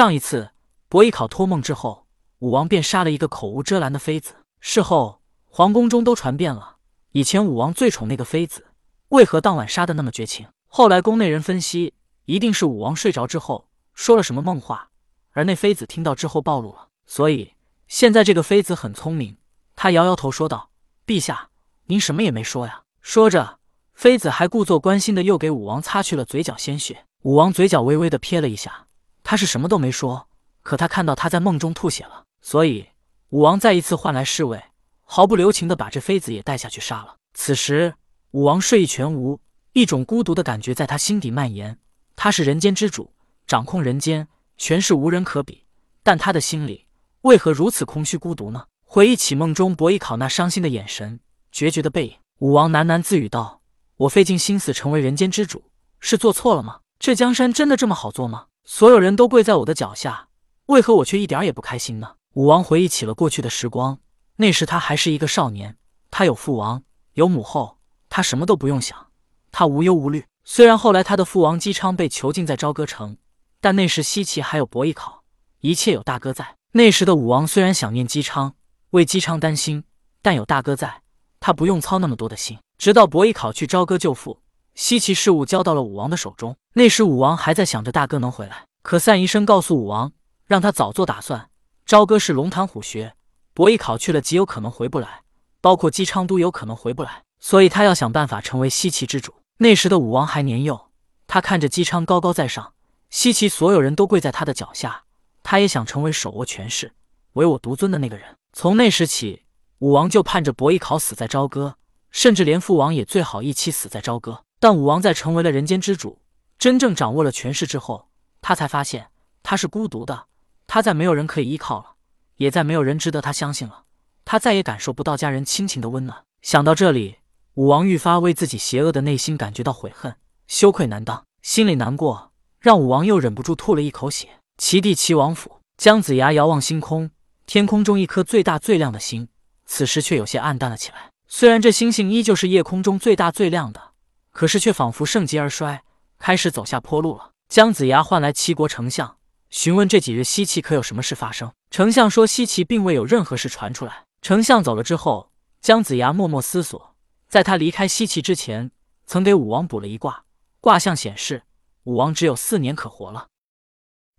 上一次伯邑考托梦之后，武王便杀了一个口无遮拦的妃子。事后皇宫中都传遍了，以前武王最宠那个妃子，为何当晚杀的那么绝情？后来宫内人分析，一定是武王睡着之后说了什么梦话，而那妃子听到之后暴露了。所以现在这个妃子很聪明，她摇摇头说道：“陛下，您什么也没说呀。”说着，妃子还故作关心的又给武王擦去了嘴角鲜血。武王嘴角微微的撇了一下。他是什么都没说，可他看到他在梦中吐血了，所以武王再一次唤来侍卫，毫不留情的把这妃子也带下去杀了。此时武王睡意全无，一种孤独的感觉在他心底蔓延。他是人间之主，掌控人间，权势无人可比，但他的心里为何如此空虚孤独呢？回忆起梦中伯邑考那伤心的眼神、决绝的背影，武王喃喃自语道：“我费尽心思成为人间之主，是做错了吗？这江山真的这么好做吗？”所有人都跪在我的脚下，为何我却一点也不开心呢？武王回忆起了过去的时光，那时他还是一个少年，他有父王，有母后，他什么都不用想，他无忧无虑。虽然后来他的父王姬昌被囚禁在朝歌城，但那时西岐还有伯邑考，一切有大哥在。那时的武王虽然想念姬昌，为姬昌担心，但有大哥在，他不用操那么多的心。直到伯邑考去朝歌救父。西岐事务交到了武王的手中，那时武王还在想着大哥能回来，可散宜生告诉武王，让他早做打算。朝歌是龙潭虎穴，伯邑考去了极有可能回不来，包括姬昌都有可能回不来，所以他要想办法成为西岐之主。那时的武王还年幼，他看着姬昌高高在上，西岐所有人都跪在他的脚下，他也想成为手握权势、唯我独尊的那个人。从那时起，武王就盼着伯邑考死在朝歌，甚至连父王也最好一起死在朝歌。但武王在成为了人间之主，真正掌握了权势之后，他才发现他是孤独的，他再没有人可以依靠了，也再没有人值得他相信了，他再也感受不到家人亲情的温暖。想到这里，武王愈发为自己邪恶的内心感觉到悔恨、羞愧难当，心里难过，让武王又忍不住吐了一口血。齐地齐王府，姜子牙遥望星空，天空中一颗最大最亮的星，此时却有些暗淡了起来。虽然这星星依旧是夜空中最大最亮的。可是却仿佛盛极而衰，开始走下坡路了。姜子牙唤来齐国丞相，询问这几日西岐可有什么事发生。丞相说西岐并未有任何事传出来。丞相走了之后，姜子牙默默思索，在他离开西岐之前，曾给武王卜了一卦，卦象显示武王只有四年可活了。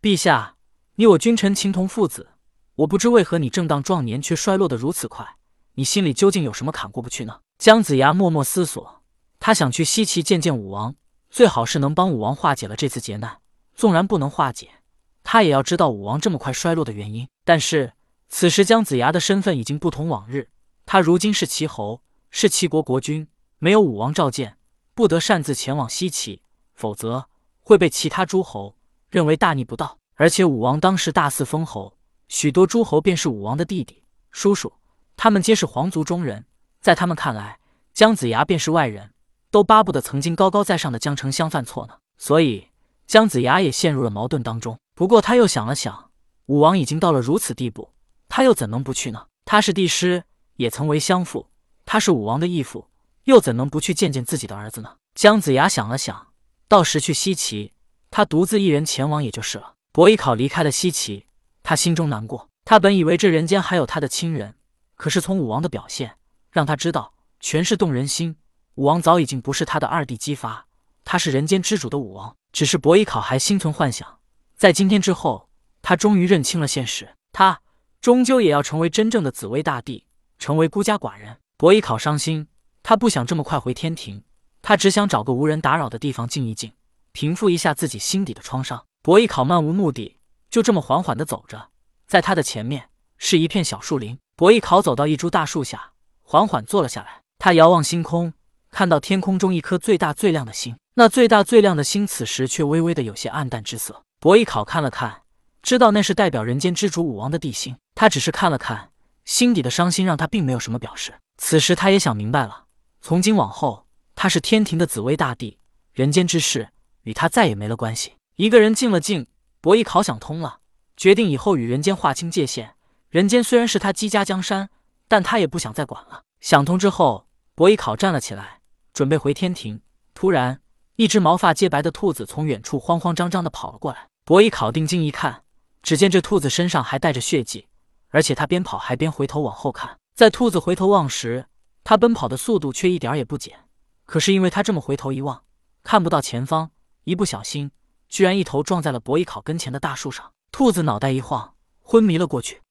陛下，你我君臣情同父子，我不知为何你正当壮年却衰落得如此快，你心里究竟有什么坎过不去呢？姜子牙默默思索。他想去西岐见见武王，最好是能帮武王化解了这次劫难。纵然不能化解，他也要知道武王这么快衰落的原因。但是此时姜子牙的身份已经不同往日，他如今是齐侯，是齐国国君，没有武王召见，不得擅自前往西岐，否则会被其他诸侯认为大逆不道。而且武王当时大肆封侯，许多诸侯便是武王的弟弟、叔叔，他们皆是皇族中人，在他们看来，姜子牙便是外人。都巴不得曾经高高在上的江丞相犯错呢，所以姜子牙也陷入了矛盾当中。不过他又想了想，武王已经到了如此地步，他又怎能不去呢？他是帝师，也曾为相父，他是武王的义父，又怎能不去见见自己的儿子呢？姜子牙想了想，到时去西岐，他独自一人前往也就是了。伯邑考离开了西岐，他心中难过。他本以为这人间还有他的亲人，可是从武王的表现，让他知道权势动人心。武王早已经不是他的二弟姬发，他是人间之主的武王。只是伯邑考还心存幻想，在今天之后，他终于认清了现实，他终究也要成为真正的紫薇大帝，成为孤家寡人。伯邑考伤心，他不想这么快回天庭，他只想找个无人打扰的地方静一静，平复一下自己心底的创伤。伯邑考漫无目的，就这么缓缓地走着，在他的前面是一片小树林。伯邑考走到一株大树下，缓缓坐了下来，他遥望星空。看到天空中一颗最大最亮的星，那最大最亮的星此时却微微的有些暗淡之色。伯邑考看了看，知道那是代表人间之主武王的地星。他只是看了看，心底的伤心让他并没有什么表示。此时他也想明白了，从今往后他是天庭的紫薇大帝，人间之事与他再也没了关系。一个人静了静，伯邑考想通了，决定以后与人间划清界限。人间虽然是他姬家江山，但他也不想再管了。想通之后，伯邑考站了起来。准备回天庭，突然，一只毛发皆白的兔子从远处慌慌张张的跑了过来。伯邑考定睛一看，只见这兔子身上还带着血迹，而且它边跑还边回头往后看。在兔子回头望时，它奔跑的速度却一点也不减。可是因为它这么回头一望，看不到前方，一不小心，居然一头撞在了博弈考跟前的大树上。兔子脑袋一晃，昏迷了过去。